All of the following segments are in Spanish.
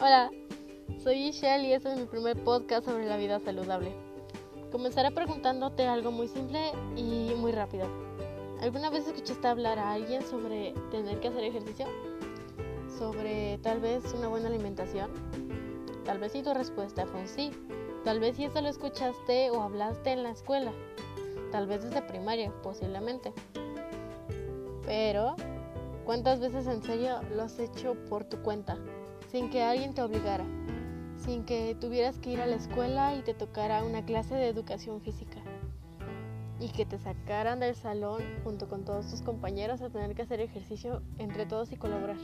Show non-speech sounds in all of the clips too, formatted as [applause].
Hola, soy Michelle y este es mi primer podcast sobre la vida saludable. Comenzaré preguntándote algo muy simple y muy rápido. ¿Alguna vez escuchaste hablar a alguien sobre tener que hacer ejercicio? ¿Sobre tal vez una buena alimentación? Tal vez si tu respuesta fue un sí. Tal vez si eso lo escuchaste o hablaste en la escuela. Tal vez desde primaria, posiblemente. Pero, ¿cuántas veces en serio lo has hecho por tu cuenta? Sin que alguien te obligara. Sin que tuvieras que ir a la escuela y te tocara una clase de educación física. Y que te sacaran del salón junto con todos tus compañeros a tener que hacer ejercicio entre todos y colaborar.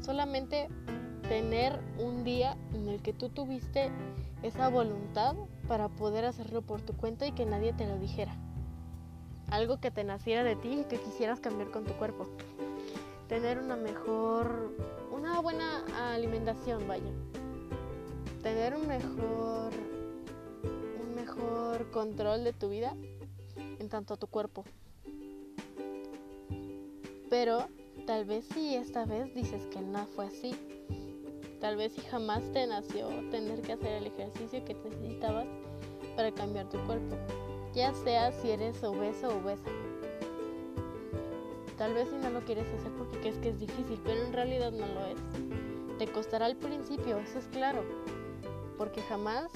Solamente tener un día en el que tú tuviste esa voluntad para poder hacerlo por tu cuenta y que nadie te lo dijera algo que te naciera de ti y que quisieras cambiar con tu cuerpo. Tener una mejor, una buena alimentación, vaya. Tener un mejor, un mejor control de tu vida en tanto a tu cuerpo. Pero tal vez si esta vez dices que no fue así. Tal vez si jamás te nació tener que hacer el ejercicio que necesitabas para cambiar tu cuerpo ya sea si eres obeso o obesa. Tal vez si no lo quieres hacer porque crees que es difícil, pero en realidad no lo es. Te costará al principio, eso es claro, porque jamás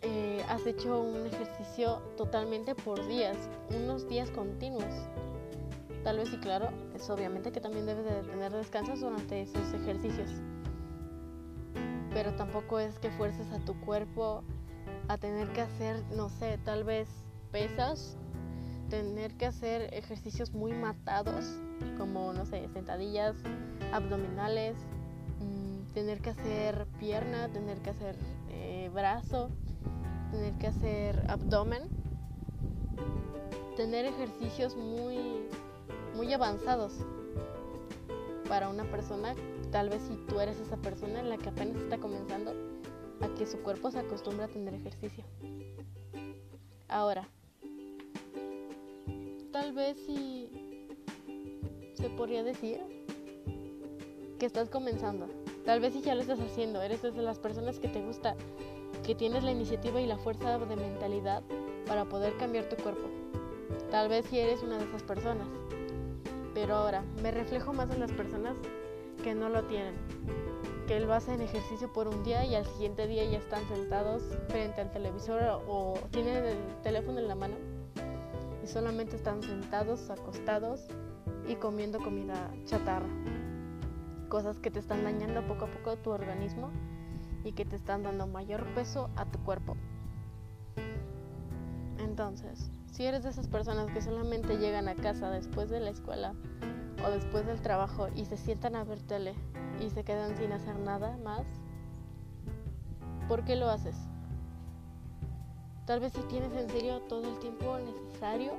eh, has hecho un ejercicio totalmente por días, unos días continuos. Tal vez sí, claro, es obviamente que también debes de tener descansos durante esos ejercicios. Pero tampoco es que fuerces a tu cuerpo a tener que hacer, no sé, tal vez pesas, tener que hacer ejercicios muy matados, como, no sé, sentadillas, abdominales, mm, tener que hacer pierna, tener que hacer eh, brazo, tener que hacer abdomen, tener ejercicios muy, muy avanzados para una persona, tal vez si tú eres esa persona en la que apenas está comenzando a que su cuerpo se acostumbre a tener ejercicio. Ahora, tal vez si se podría decir que estás comenzando. Tal vez si ya lo estás haciendo, eres de las personas que te gusta, que tienes la iniciativa y la fuerza de mentalidad para poder cambiar tu cuerpo. Tal vez si eres una de esas personas. Pero ahora, me reflejo más en las personas que no lo tienen que lo hacen ejercicio por un día y al siguiente día ya están sentados frente al televisor o tienen el teléfono en la mano y solamente están sentados, acostados y comiendo comida chatarra. Cosas que te están dañando poco a poco tu organismo y que te están dando mayor peso a tu cuerpo. Entonces, si eres de esas personas que solamente llegan a casa después de la escuela o después del trabajo y se sientan a ver tele y se quedan sin hacer nada más, ¿por qué lo haces? Tal vez si tienes en serio todo el tiempo necesario,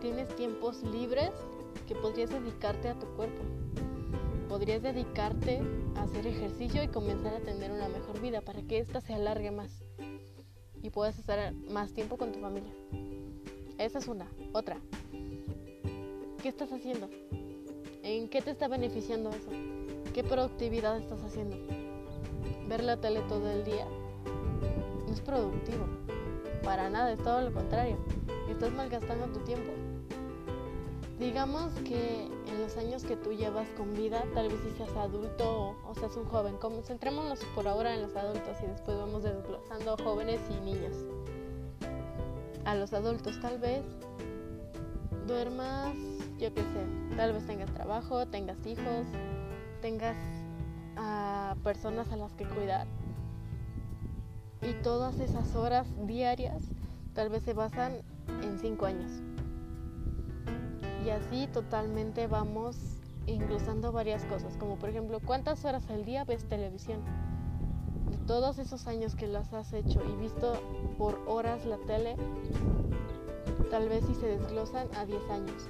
tienes tiempos libres que podrías dedicarte a tu cuerpo. Podrías dedicarte a hacer ejercicio y comenzar a tener una mejor vida para que ésta se alargue más y puedas estar más tiempo con tu familia. Esa es una. Otra. ¿Qué estás haciendo? ¿En qué te está beneficiando eso? ¿Qué productividad estás haciendo? Ver la tele todo el día no es productivo. Para nada, es todo lo contrario. Estás malgastando tu tiempo. Digamos que en los años que tú llevas con vida, tal vez si seas adulto o, seas un joven, concentrémonos por ahora en los adultos y después vamos desglosando jóvenes y niños. A los adultos tal vez duermas, yo qué sé, tal vez tengas trabajo, tengas hijos, tengas a personas a las que cuidar. Y todas esas horas diarias tal vez se basan en cinco años. Y así totalmente vamos inclusando varias cosas, como por ejemplo, ¿cuántas horas al día ves televisión? De todos esos años que las has hecho y visto por horas la tele, tal vez si se desglosan a 10 años.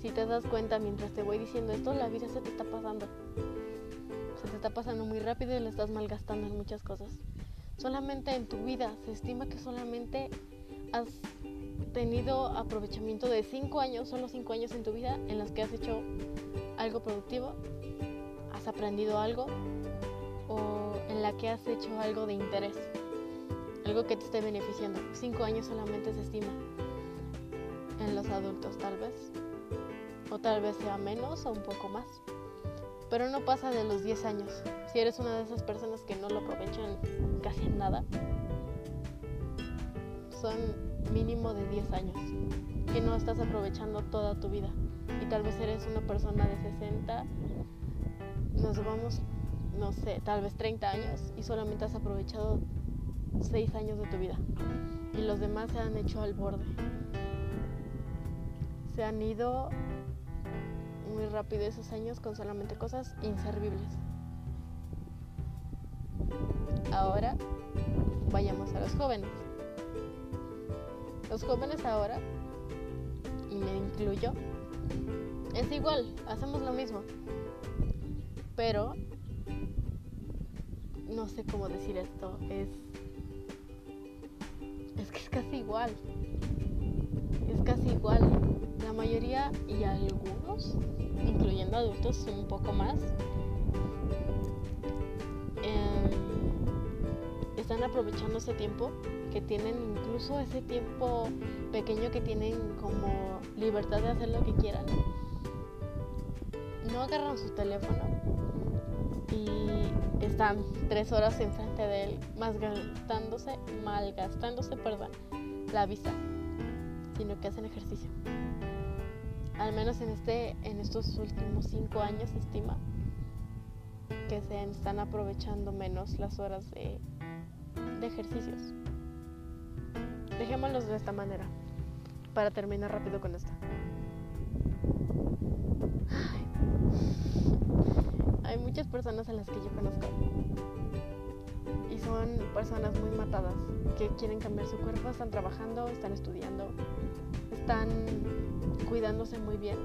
Si te das cuenta mientras te voy diciendo esto, la vida se te está pasando. Se te está pasando muy rápido y le estás malgastando en muchas cosas. Solamente en tu vida se estima que solamente has tenido aprovechamiento de 5 años, solo 5 años en tu vida en los que has hecho algo productivo, has aprendido algo o en la que has hecho algo de interés, algo que te esté beneficiando. Cinco años solamente se estima en los adultos tal vez, o tal vez sea menos o un poco más, pero no pasa de los 10 años. Si eres una de esas personas que no lo son mínimo de 10 años que no estás aprovechando toda tu vida. Y tal vez eres una persona de 60, nos vamos, no sé, tal vez 30 años y solamente has aprovechado 6 años de tu vida. Y los demás se han hecho al borde. Se han ido muy rápido esos años con solamente cosas inservibles. Ahora vayamos a los jóvenes. Los jóvenes ahora, y me incluyo, es igual, hacemos lo mismo. Pero, no sé cómo decir esto, es... Es que es casi igual. Es casi igual. La mayoría y algunos, incluyendo adultos un poco más, están aprovechando ese tiempo que tienen, incluso ese tiempo pequeño que tienen como libertad de hacer lo que quieran. No agarran su teléfono y están tres horas enfrente de él, más gastándose, malgastándose, perdón, la vista, sino que hacen ejercicio. Al menos en este, en estos últimos cinco años se estima que se están aprovechando menos las horas de ejercicios. Dejémoslos de esta manera, para terminar rápido con esto. Hay muchas personas a las que yo conozco y son personas muy matadas que quieren cambiar su cuerpo, están trabajando, están estudiando, están cuidándose muy bien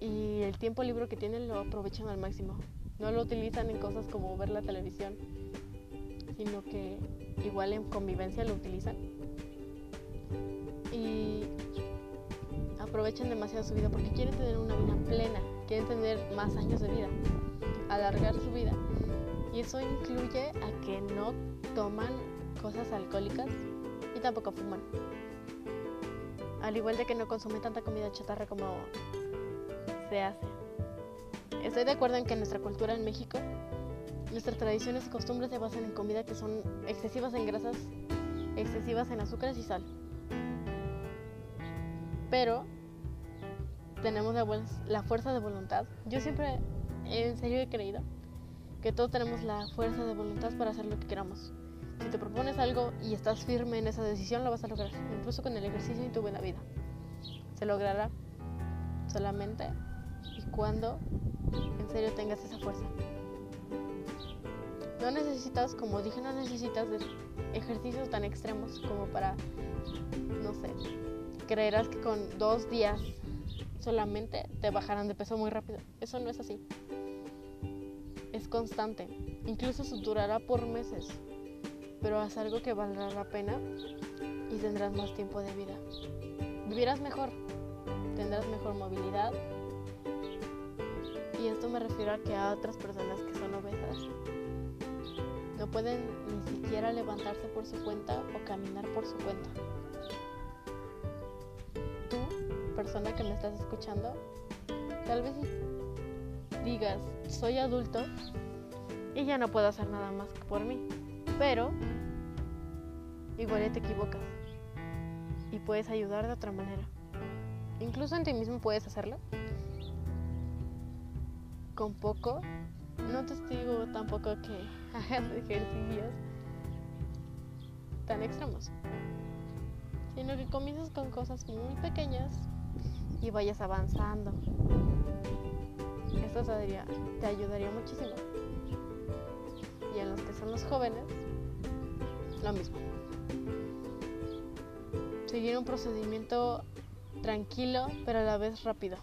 y el tiempo libre que tienen lo aprovechan al máximo. No lo utilizan en cosas como ver la televisión sino que igual en convivencia lo utilizan. Y aprovechan demasiado su vida porque quieren tener una vida plena, quieren tener más años de vida, alargar su vida. Y eso incluye a que no toman cosas alcohólicas y tampoco fuman. Al igual de que no consumen tanta comida chatarra como se hace. Estoy de acuerdo en que nuestra cultura en México Nuestras tradiciones y costumbres se basan en comida que son excesivas en grasas, excesivas en azúcares y sal. Pero tenemos la, fuerza de voluntad. Yo siempre en serio he creído que todos tenemos la fuerza de voluntad para hacer lo que queramos. Si te propones algo y estás firme en esa decisión, lo vas a lograr, incluso con el ejercicio y tu buena vida. Se logrará solamente y cuando en serio tengas esa fuerza. No necesitas, como dije, no necesitas ejercicios tan extremos como para, no sé, creerás que con dos días solamente te bajarán de peso muy rápido. Eso no es así. Es constante. Incluso durará por meses. Pero haz algo que valdrá la pena y tendrás más tiempo de vida. Vivirás mejor. Tendrás mejor movilidad. Y esto me refiero a que a otras personas que son obesas no pueden ni siquiera levantarse por su cuenta o caminar por su cuenta. Tú, persona que me estás escuchando, tal vez digas, soy adulto y ya no puedo hacer nada más por mí. Pero igual te equivocas y puedes ayudar de otra manera. Incluso en ti mismo puedes hacerlo. Con poco no te digo tampoco que [laughs] hagas ejercicios tan extremos, sino que comiences con cosas muy pequeñas y vayas avanzando. Esto te, te ayudaría muchísimo. Y en los que son los jóvenes, lo mismo. Seguir un procedimiento tranquilo, pero a la vez rápido.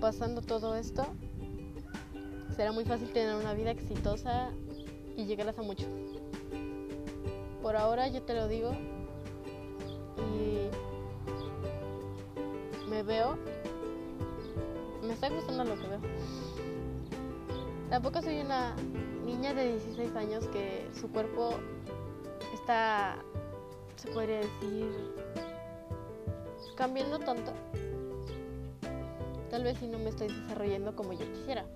Pasando todo esto, será muy fácil tener una vida exitosa y llegarás a mucho. Por ahora yo te lo digo y me veo, me está gustando lo que veo. Tampoco soy una niña de 16 años que su cuerpo está, se podría decir, cambiando tanto. Tal vez si no me estoy desarrollando como yo quisiera,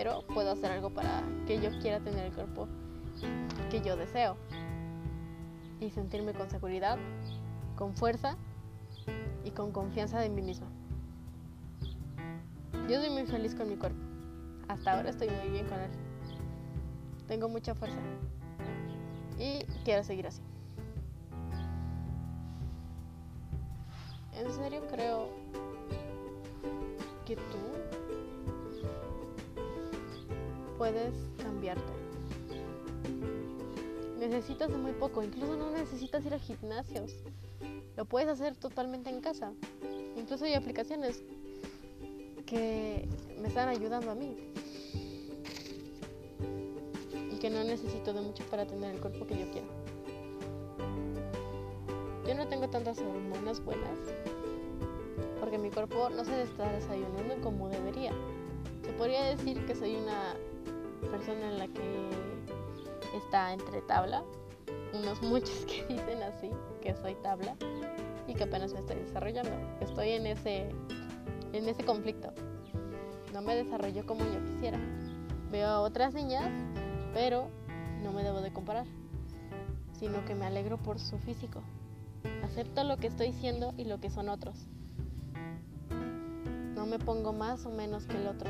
pero puedo hacer algo para que yo quiera tener el cuerpo que yo deseo y sentirme con seguridad, con fuerza y con confianza de mí misma. Yo soy muy feliz con mi cuerpo. Hasta ahora estoy muy bien con él. Tengo mucha fuerza. Y quiero seguir así. En serio creo que tú puedes cambiarte. Necesitas de muy poco, incluso no necesitas ir a gimnasios. Lo puedes hacer totalmente en casa. Incluso hay aplicaciones que me están ayudando a mí. Y que no necesito de mucho para tener el cuerpo que yo quiero. Yo no tengo tantas hormonas buenas porque mi cuerpo no se está desayunando como debería. Se podría decir que soy una persona en la que está entre tabla, unos [laughs] muchos que dicen así, que soy tabla y que apenas me estoy desarrollando. Estoy en ese, en ese conflicto. No me desarrollo como yo quisiera. Veo a otras niñas, pero no me debo de comparar, sino que me alegro por su físico. Acepto lo que estoy siendo y lo que son otros. No me pongo más o menos que el otro.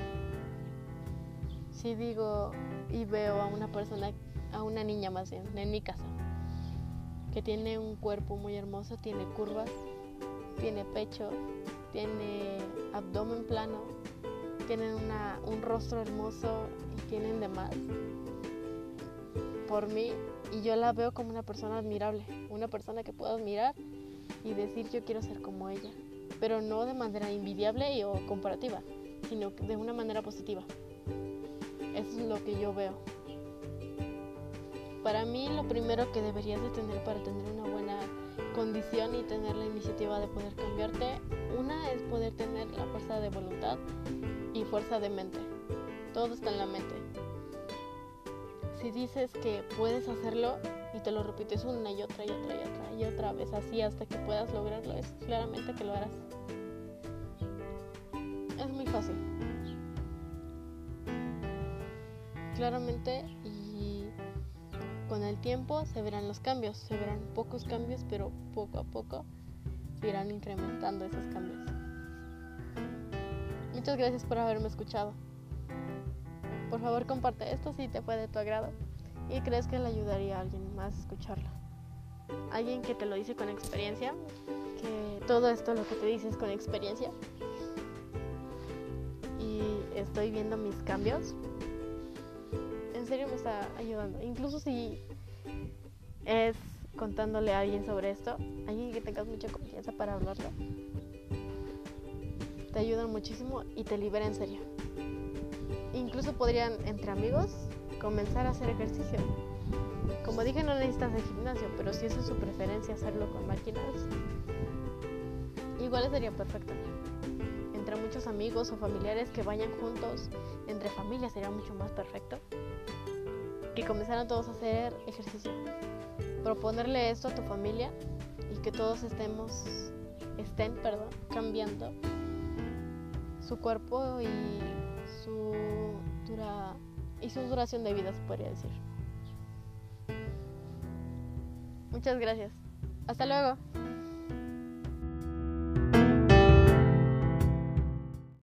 Si digo y veo a una persona, a una niña más bien, en mi casa, que tiene un cuerpo muy hermoso, tiene curvas, tiene pecho, tiene abdomen plano, tienen un rostro hermoso y tienen demás por mí y yo la veo como una persona admirable, una persona que puedo admirar y decir yo quiero ser como ella, pero no de manera invidiable o comparativa, sino de una manera positiva. Lo que yo veo. Para mí lo primero que deberías de tener para tener una buena condición y tener la iniciativa de poder cambiarte, una es poder tener la fuerza de voluntad y fuerza de mente. Todo está en la mente. Si dices que puedes hacerlo y te lo repites una y otra y otra y otra y otra vez así hasta que puedas lograrlo, es claramente que lo harás. Claramente con el tiempo se verán los cambios, se verán pocos cambios, pero poco a poco irán incrementando esos cambios. Muchas gracias por haberme escuchado. Por favor comparte esto si te fue de tu agrado y crees que le ayudaría a alguien más a escucharlo. Alguien que te lo dice con experiencia, que todo esto lo que te dice es con experiencia. Y estoy viendo mis cambios serio me está ayudando. Incluso si es contándole a alguien sobre esto, alguien que tengas mucha confianza para hablarlo, te ayudan muchísimo y te libera en serio. Incluso podrían, entre amigos, comenzar a hacer ejercicio. Como dije, no necesitas de gimnasio, pero si esa es su preferencia hacerlo con máquinas, igual sería perfecto. Entre muchos amigos o familiares que vayan juntos, entre familias sería mucho más perfecto que comenzaran todos a hacer ejercicio. Proponerle esto a tu familia y que todos estemos, estén, perdón, cambiando su cuerpo y su dura y su duración de vida, se podría decir. Muchas gracias. Hasta luego.